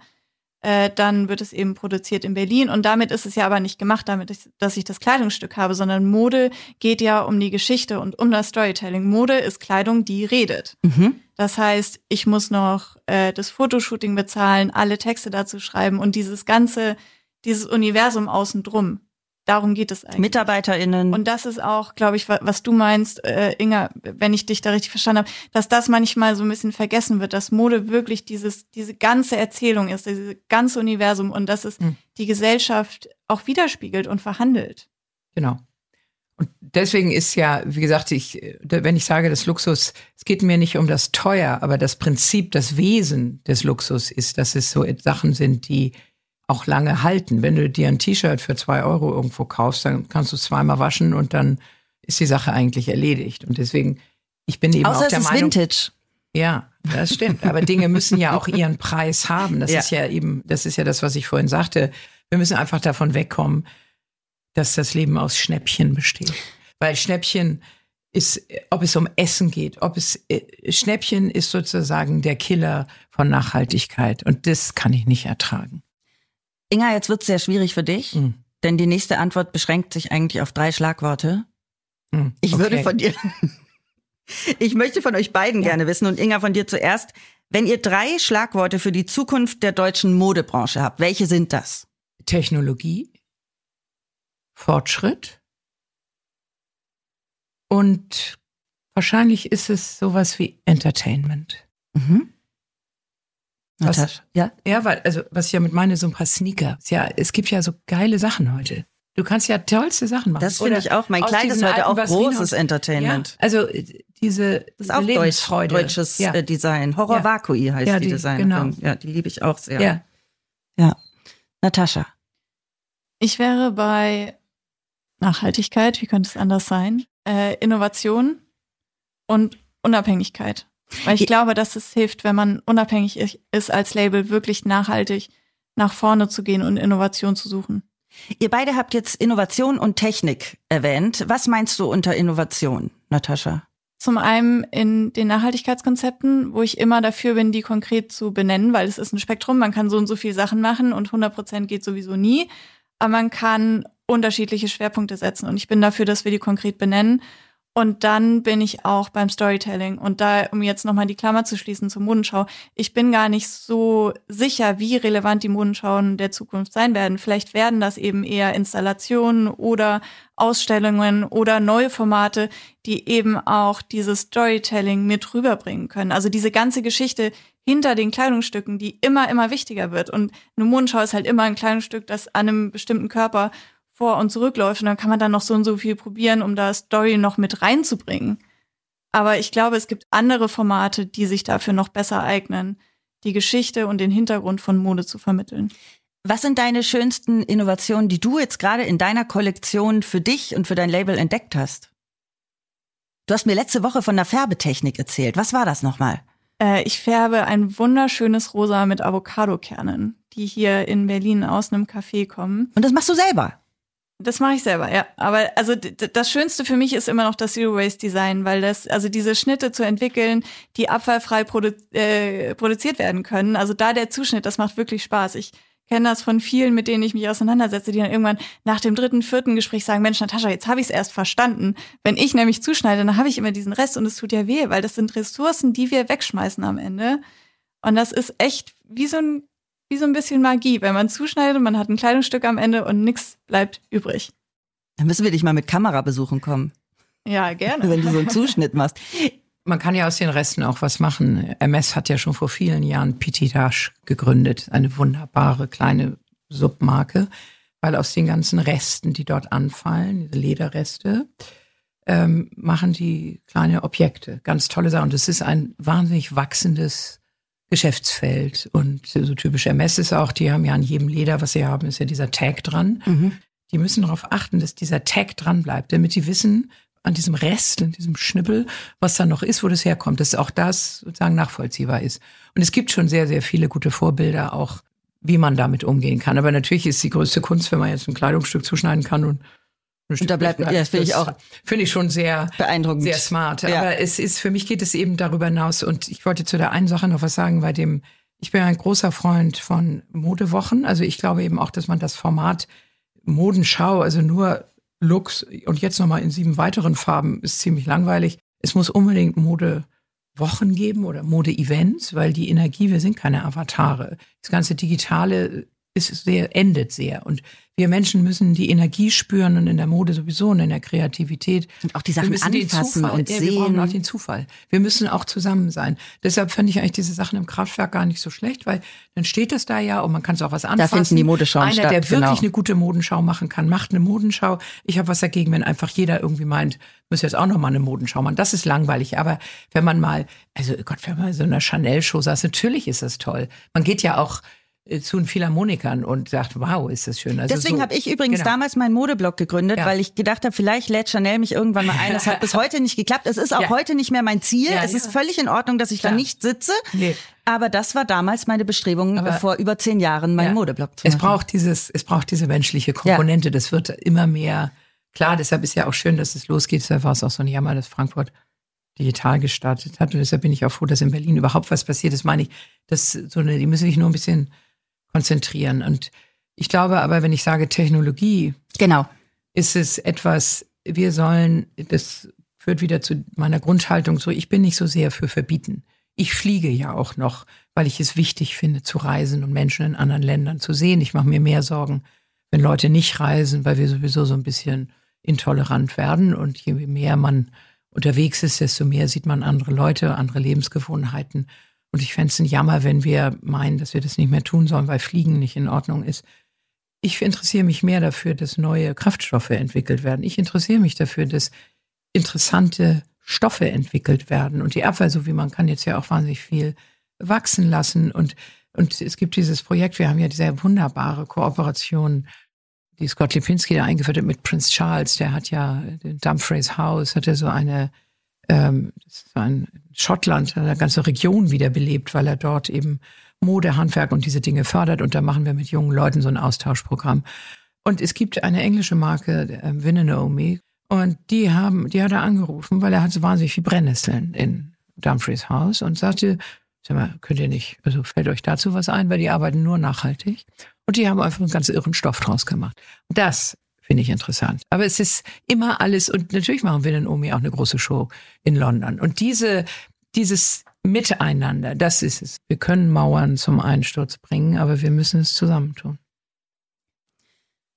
äh, dann wird es eben produziert in Berlin. Und damit ist es ja aber nicht gemacht, damit ich, dass ich das Kleidungsstück habe, sondern Mode geht ja um die Geschichte und um das Storytelling. Mode ist Kleidung, die redet. Mhm. Das heißt, ich muss noch äh, das Fotoshooting bezahlen, alle Texte dazu schreiben und dieses ganze, dieses Universum außen drum. Darum geht es eigentlich. MitarbeiterInnen. Und das ist auch, glaube ich, was du meinst, äh, Inga, wenn ich dich da richtig verstanden habe, dass das manchmal so ein bisschen vergessen wird, dass Mode wirklich dieses, diese ganze Erzählung ist, dieses ganze Universum und dass es mhm. die Gesellschaft auch widerspiegelt und verhandelt. Genau. Und deswegen ist ja, wie gesagt, ich, wenn ich sage, das Luxus, es geht mir nicht um das Teuer, aber das Prinzip, das Wesen des Luxus ist, dass es so Sachen sind, die auch lange halten. Wenn du dir ein T-Shirt für zwei Euro irgendwo kaufst, dann kannst du es zweimal waschen und dann ist die Sache eigentlich erledigt. Und deswegen, ich bin eben Außer auch der es ist Meinung. Vintage. Ja, das stimmt. Aber Dinge müssen ja auch ihren Preis haben. Das ja. ist ja eben, das ist ja das, was ich vorhin sagte. Wir müssen einfach davon wegkommen, dass das Leben aus Schnäppchen besteht. Weil Schnäppchen ist, ob es um Essen geht, ob es äh, Schnäppchen ist sozusagen der Killer von Nachhaltigkeit. Und das kann ich nicht ertragen. Inga, jetzt wird es sehr schwierig für dich, mhm. denn die nächste Antwort beschränkt sich eigentlich auf drei Schlagworte. Mhm. Ich okay. würde von dir, ich möchte von euch beiden ja. gerne wissen und Inga von dir zuerst, wenn ihr drei Schlagworte für die Zukunft der deutschen Modebranche habt, welche sind das? Technologie, Fortschritt und wahrscheinlich ist es sowas wie Entertainment. Mhm. Was, ja? Ja, weil, also, was ich ja mit meine, so ein paar Sneaker. Ja, es gibt ja so geile Sachen heute. Du kannst ja tollste Sachen machen. Das finde ich auch. Mein Kleid ist heute auch großes Entertainment. Ja, also diese das ist auch Lebensfreude. Deutsch, deutsches ja. Äh, Design. Horror ja. Vakui heißt ja, die, die Design. Genau. Ja, die liebe ich auch sehr. Ja. Ja. Natascha. Ich wäre bei Nachhaltigkeit, wie könnte es anders sein? Äh, Innovation und Unabhängigkeit. Weil ich glaube, dass es hilft, wenn man unabhängig ist als Label, wirklich nachhaltig nach vorne zu gehen und Innovation zu suchen. Ihr beide habt jetzt Innovation und Technik erwähnt. Was meinst du unter Innovation, Natascha? Zum einen in den Nachhaltigkeitskonzepten, wo ich immer dafür bin, die konkret zu benennen, weil es ist ein Spektrum. Man kann so und so viele Sachen machen und 100 Prozent geht sowieso nie. Aber man kann unterschiedliche Schwerpunkte setzen. Und ich bin dafür, dass wir die konkret benennen und dann bin ich auch beim Storytelling. Und da, um jetzt nochmal die Klammer zu schließen zur Modenschau, ich bin gar nicht so sicher, wie relevant die Modenschauen der Zukunft sein werden. Vielleicht werden das eben eher Installationen oder Ausstellungen oder neue Formate, die eben auch dieses Storytelling mit rüberbringen können. Also diese ganze Geschichte hinter den Kleidungsstücken, die immer, immer wichtiger wird. Und eine Modenschau ist halt immer ein Kleidungsstück, das an einem bestimmten Körper vor und zurückläuft und dann kann man dann noch so und so viel probieren, um da Story noch mit reinzubringen. Aber ich glaube, es gibt andere Formate, die sich dafür noch besser eignen, die Geschichte und den Hintergrund von Mode zu vermitteln. Was sind deine schönsten Innovationen, die du jetzt gerade in deiner Kollektion für dich und für dein Label entdeckt hast? Du hast mir letzte Woche von der Färbetechnik erzählt. Was war das nochmal? Äh, ich färbe ein wunderschönes Rosa mit Avocadokernen, die hier in Berlin aus einem Café kommen. Und das machst du selber? Das mache ich selber, ja. Aber also das Schönste für mich ist immer noch das Zero Waste Design, weil das, also diese Schnitte zu entwickeln, die abfallfrei produ äh, produziert werden können. Also da der Zuschnitt, das macht wirklich Spaß. Ich kenne das von vielen, mit denen ich mich auseinandersetze, die dann irgendwann nach dem dritten, vierten Gespräch sagen, Mensch, Natascha, jetzt habe ich es erst verstanden. Wenn ich nämlich zuschneide, dann habe ich immer diesen Rest und es tut ja weh, weil das sind Ressourcen, die wir wegschmeißen am Ende. Und das ist echt wie so ein wie so ein bisschen Magie, wenn man zuschneidet und man hat ein Kleidungsstück am Ende und nichts bleibt übrig. Dann müssen wir dich mal mit Kamera besuchen kommen. Ja, gerne. Wenn du so einen Zuschnitt machst. Man kann ja aus den Resten auch was machen. MS hat ja schon vor vielen Jahren Petitasch gegründet, eine wunderbare kleine Submarke, weil aus den ganzen Resten, die dort anfallen, diese Lederreste, ähm, machen die kleine Objekte. Ganz tolle Sachen. Und es ist ein wahnsinnig wachsendes Geschäftsfeld. Und so typisch MS ist auch, die haben ja an jedem Leder, was sie haben, ist ja dieser Tag dran. Mhm. Die müssen darauf achten, dass dieser Tag dran bleibt, damit die wissen, an diesem Rest, an diesem Schnippel, was da noch ist, wo das herkommt, dass auch das sozusagen nachvollziehbar ist. Und es gibt schon sehr, sehr viele gute Vorbilder auch, wie man damit umgehen kann. Aber natürlich ist die größte Kunst, wenn man jetzt ein Kleidungsstück zuschneiden kann und und da bleibt, ja, das finde ich auch. Finde ich schon sehr beeindruckend. Sehr smart. Ja. Aber es ist, für mich geht es eben darüber hinaus. Und ich wollte zu der einen Sache noch was sagen, bei dem, ich bin ein großer Freund von Modewochen. Also ich glaube eben auch, dass man das Format Modenschau, also nur Looks und jetzt nochmal in sieben weiteren Farben ist ziemlich langweilig. Es muss unbedingt Modewochen geben oder Mode-Events, weil die Energie, wir sind keine Avatare. Das ganze Digitale ist sehr, endet sehr. Und wir Menschen müssen die Energie spüren und in der Mode sowieso und in der Kreativität. Und auch die Sachen anfassen und ja, sehen. Wir brauchen auch den Zufall. Wir müssen auch zusammen sein. Deshalb fand ich eigentlich diese Sachen im Kraftwerk gar nicht so schlecht, weil dann steht es da ja und man kann es auch was anfassen. Da finden die Modenschauen Einer, statt. der wirklich genau. eine gute Modenschau machen kann, macht eine Modenschau. Ich habe was dagegen, wenn einfach jeder irgendwie meint, muss jetzt auch noch mal eine Modenschau machen. Das ist langweilig. Aber wenn man mal, also Gott, wenn man so einer Chanel-Show saß, natürlich ist das toll. Man geht ja auch zu den Philharmonikern und sagt, wow, ist das schön. Also Deswegen so, habe ich übrigens genau. damals meinen Modeblog gegründet, ja. weil ich gedacht habe, vielleicht lädt Chanel mich irgendwann mal ein. Das hat bis heute nicht geklappt. Es ist auch ja. heute nicht mehr mein Ziel. Ja, es ist völlig in Ordnung, dass ich Klar. da nicht sitze. Nee. Aber das war damals meine Bestrebung, Aber vor über zehn Jahren meinen Modeblog zu machen. Es braucht dieses, es braucht diese menschliche Komponente. Das wird immer mehr klar. Deshalb ist ja auch schön, dass es losgeht. Deshalb war es auch so ein Jammer, dass Frankfurt digital gestartet hat. Und deshalb bin ich auch froh, dass in Berlin überhaupt was passiert ist. Meine ich, dass so eine, die müssen sich nur ein bisschen konzentrieren. Und ich glaube aber, wenn ich sage Technologie, genau, ist es etwas, wir sollen, das führt wieder zu meiner Grundhaltung so, ich bin nicht so sehr für verbieten. Ich fliege ja auch noch, weil ich es wichtig finde, zu reisen und Menschen in anderen Ländern zu sehen. Ich mache mir mehr Sorgen, wenn Leute nicht reisen, weil wir sowieso so ein bisschen intolerant werden. Und je mehr man unterwegs ist, desto mehr sieht man andere Leute, andere Lebensgewohnheiten. Und ich fände es ein Jammer, wenn wir meinen, dass wir das nicht mehr tun sollen, weil Fliegen nicht in Ordnung ist. Ich interessiere mich mehr dafür, dass neue Kraftstoffe entwickelt werden. Ich interessiere mich dafür, dass interessante Stoffe entwickelt werden. Und die Abwehr, so wie man kann jetzt ja auch wahnsinnig viel wachsen lassen. Und, und es gibt dieses Projekt, wir haben ja diese wunderbare Kooperation, die Scott Lipinski da eingeführt hat mit Prince Charles. Der hat ja den Dumfries House, hatte so eine ähm, das war in Schottland, eine ganze Region wiederbelebt, weil er dort eben Mode, Handwerk und diese Dinge fördert. Und da machen wir mit jungen Leuten so ein Austauschprogramm. Und es gibt eine englische Marke, äh, Winnow und die haben, die hat er angerufen, weil er hat so wahnsinnig viel Brennnesseln in Dumfries Haus und sagte, sag mal, könnt ihr nicht, also fällt euch dazu was ein, weil die arbeiten nur nachhaltig. Und die haben einfach einen ganz irren Stoff draus gemacht. Das Finde ich interessant. Aber es ist immer alles, und natürlich machen wir in Omi auch eine große Show in London. Und diese, dieses Miteinander, das ist es. Wir können Mauern zum Einsturz bringen, aber wir müssen es zusammentun.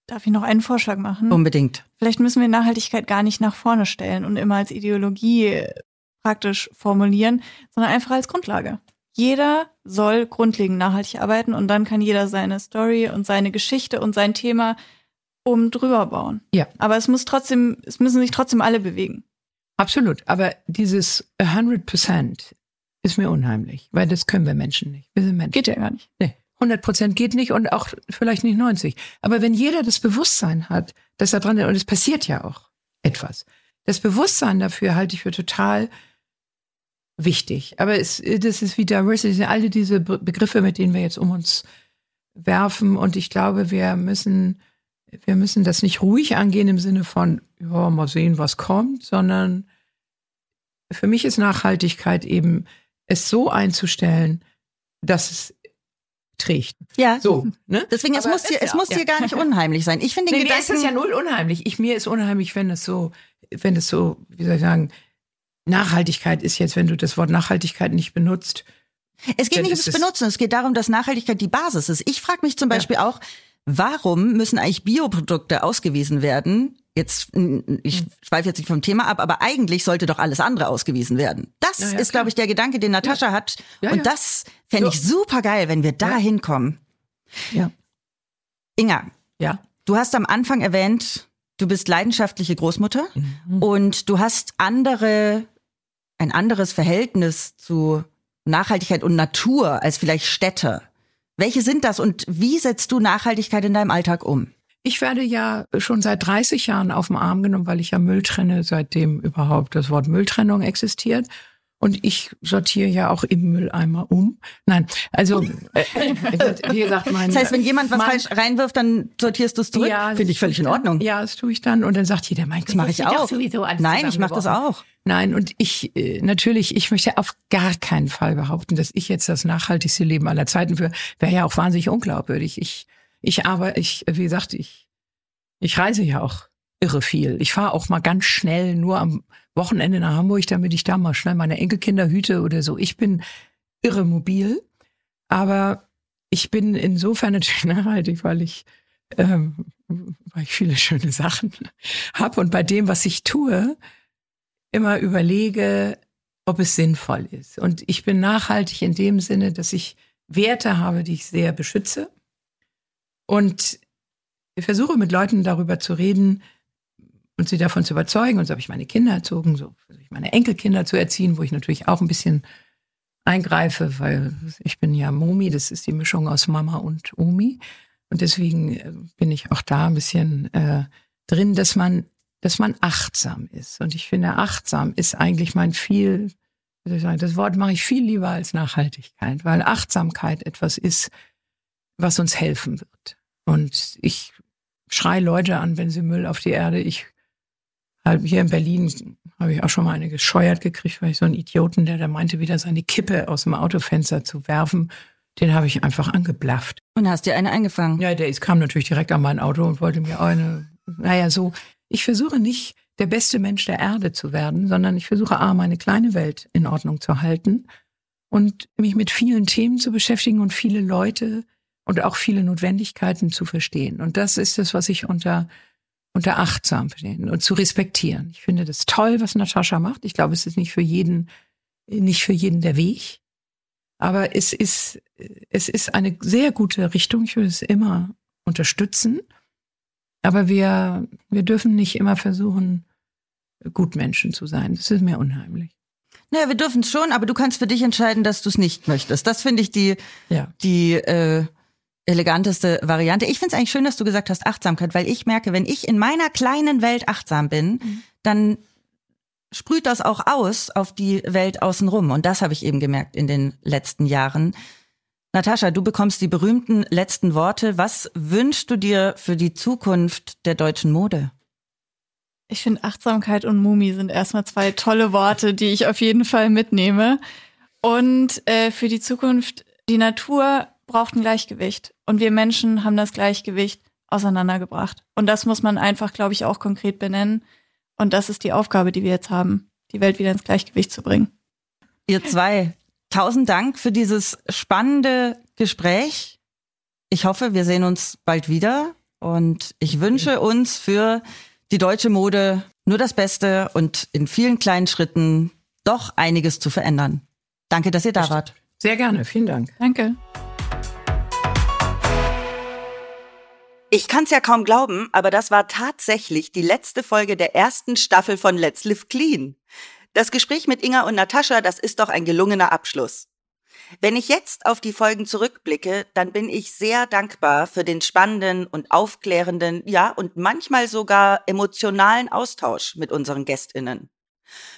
Darf ich noch einen Vorschlag machen? Unbedingt. Vielleicht müssen wir Nachhaltigkeit gar nicht nach vorne stellen und immer als Ideologie praktisch formulieren, sondern einfach als Grundlage. Jeder soll grundlegend nachhaltig arbeiten und dann kann jeder seine Story und seine Geschichte und sein Thema oben drüber bauen. Ja. Aber es muss trotzdem, es müssen sich trotzdem alle bewegen. Absolut. Aber dieses 100 Prozent ist mir unheimlich, weil das können wir Menschen nicht. Wir sind Menschen. Geht ja gar nicht. Nee. 100 Prozent geht nicht und auch vielleicht nicht 90. Aber wenn jeder das Bewusstsein hat, dass da dran ist, und es passiert ja auch etwas. Das Bewusstsein dafür halte ich für total wichtig. Aber es, das ist wie Diversity, alle diese Begriffe, mit denen wir jetzt um uns werfen. Und ich glaube, wir müssen, wir müssen das nicht ruhig angehen im Sinne von, ja, mal sehen, was kommt, sondern für mich ist Nachhaltigkeit eben, es so einzustellen, dass es trägt. Ja. So, ne? Deswegen, es muss dir, es muss dir gar nicht unheimlich sein. Ich finde den nee, Gedanken. Mir ist es ja null unheimlich. Ich, mir ist unheimlich, wenn es so, wenn es so, wie soll ich sagen, Nachhaltigkeit ist jetzt, wenn du das Wort Nachhaltigkeit nicht benutzt. Es geht nicht ums Benutzen, es geht darum, dass Nachhaltigkeit die Basis ist. Ich frage mich zum Beispiel ja. auch, warum müssen eigentlich Bioprodukte ausgewiesen werden? Jetzt, ich hm. schweife jetzt nicht vom Thema ab, aber eigentlich sollte doch alles andere ausgewiesen werden. Das ja, ja, ist, glaube ich, der Gedanke, den Natascha hat. Und das fände ich super geil, wenn wir da hinkommen. Ja. Inga. Ja. Du hast am Anfang erwähnt, du bist leidenschaftliche Großmutter mhm. und du hast andere ein anderes Verhältnis zu Nachhaltigkeit und Natur als vielleicht Städte. Welche sind das und wie setzt du Nachhaltigkeit in deinem Alltag um? Ich werde ja schon seit 30 Jahren auf den Arm genommen, weil ich ja Müll trenne, seitdem überhaupt das Wort Mülltrennung existiert. Und ich sortiere ja auch im Mülleimer um. Nein, also äh, wie gesagt, mein, Das heißt, wenn jemand was falsch reinwirft, dann sortierst du es zurück. Ja, Finde ich völlig in Ordnung. Ja, das tue ich dann. Und dann sagt jeder, mein das mache ich auch. Nein, ich mache das auch. Nein, und ich äh, natürlich, ich möchte auf gar keinen Fall behaupten, dass ich jetzt das nachhaltigste Leben aller Zeiten für, wäre ja auch wahnsinnig unglaubwürdig. Ich, ich aber, ich, wie gesagt, ich, ich reise ja auch irre viel. Ich fahre auch mal ganz schnell nur am Wochenende nach Hamburg, damit ich da mal schnell meine Enkelkinder hüte oder so. Ich bin irre mobil, aber ich bin insofern natürlich nachhaltig, weil ich, ähm, weil ich viele schöne Sachen habe und bei dem, was ich tue, immer überlege, ob es sinnvoll ist. Und ich bin nachhaltig in dem Sinne, dass ich Werte habe, die ich sehr beschütze. Und ich versuche mit Leuten darüber zu reden und sie davon zu überzeugen. Und so habe ich meine Kinder erzogen, so versuche ich meine Enkelkinder zu erziehen, wo ich natürlich auch ein bisschen eingreife, weil ich bin ja Momi, das ist die Mischung aus Mama und Omi. Und deswegen äh, bin ich auch da ein bisschen äh, drin, dass man dass man achtsam ist. Und ich finde, achtsam ist eigentlich mein viel, sagen, das Wort mache ich viel lieber als Nachhaltigkeit, weil Achtsamkeit etwas ist, was uns helfen wird. Und ich schrei Leute an, wenn sie Müll auf die Erde. Ich hier in Berlin habe ich auch schon mal eine gescheuert gekriegt, weil ich so einen Idioten, der da meinte, wieder seine Kippe aus dem Autofenster zu werfen. Den habe ich einfach angeblafft. Und hast dir eine eingefangen? Ja, der kam natürlich direkt an mein Auto und wollte mir eine, naja, so. Ich versuche nicht der beste Mensch der Erde zu werden, sondern ich versuche A, meine kleine Welt in Ordnung zu halten und mich mit vielen Themen zu beschäftigen und viele Leute und auch viele Notwendigkeiten zu verstehen. Und das ist das, was ich unter, unter achtsam verstehe und zu respektieren. Ich finde das toll, was Natascha macht. Ich glaube, es ist nicht für jeden, nicht für jeden der Weg. Aber es ist, es ist eine sehr gute Richtung. Ich würde es immer unterstützen. Aber wir, wir dürfen nicht immer versuchen, Gutmenschen zu sein. Das ist mir unheimlich. Naja, wir dürfen es schon, aber du kannst für dich entscheiden, dass du es nicht möchtest. Das finde ich die, ja. die äh, eleganteste Variante. Ich finde es eigentlich schön, dass du gesagt hast Achtsamkeit, weil ich merke, wenn ich in meiner kleinen Welt achtsam bin, mhm. dann sprüht das auch aus auf die Welt außenrum. Und das habe ich eben gemerkt in den letzten Jahren. Natascha, du bekommst die berühmten letzten Worte. Was wünschst du dir für die Zukunft der deutschen Mode? Ich finde, Achtsamkeit und Mumi sind erstmal zwei tolle Worte, die ich auf jeden Fall mitnehme. Und äh, für die Zukunft, die Natur braucht ein Gleichgewicht. Und wir Menschen haben das Gleichgewicht auseinandergebracht. Und das muss man einfach, glaube ich, auch konkret benennen. Und das ist die Aufgabe, die wir jetzt haben, die Welt wieder ins Gleichgewicht zu bringen. Ihr zwei, Tausend Dank für dieses spannende Gespräch. Ich hoffe, wir sehen uns bald wieder und ich wünsche uns für die deutsche Mode nur das Beste und in vielen kleinen Schritten doch einiges zu verändern. Danke, dass ihr da wart. Sehr gerne, vielen Dank. Danke. Ich kann es ja kaum glauben, aber das war tatsächlich die letzte Folge der ersten Staffel von Let's Live Clean. Das Gespräch mit Inga und Natascha, das ist doch ein gelungener Abschluss. Wenn ich jetzt auf die Folgen zurückblicke, dann bin ich sehr dankbar für den spannenden und aufklärenden, ja, und manchmal sogar emotionalen Austausch mit unseren Gästinnen.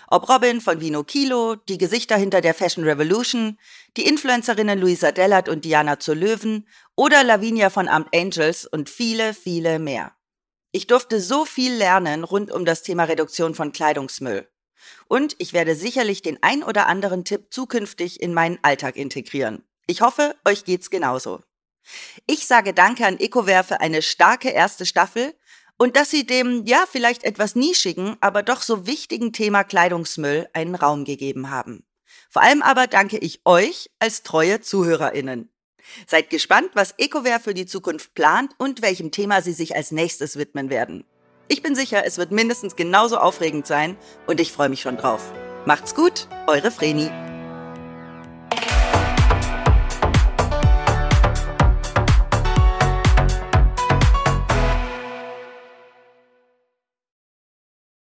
Ob Robin von Vino Kilo, die Gesichter hinter der Fashion Revolution, die Influencerinnen Luisa Dellert und Diana zur Löwen oder Lavinia von Amt Angels und viele, viele mehr. Ich durfte so viel lernen rund um das Thema Reduktion von Kleidungsmüll. Und ich werde sicherlich den ein oder anderen Tipp zukünftig in meinen Alltag integrieren. Ich hoffe, euch geht's genauso. Ich sage Danke an EcoWare für eine starke erste Staffel und dass sie dem, ja, vielleicht etwas nischigen, aber doch so wichtigen Thema Kleidungsmüll einen Raum gegeben haben. Vor allem aber danke ich euch als treue ZuhörerInnen. Seid gespannt, was EcoWare für die Zukunft plant und welchem Thema sie sich als nächstes widmen werden. Ich bin sicher, es wird mindestens genauso aufregend sein und ich freue mich schon drauf. Macht's gut, eure Vreni.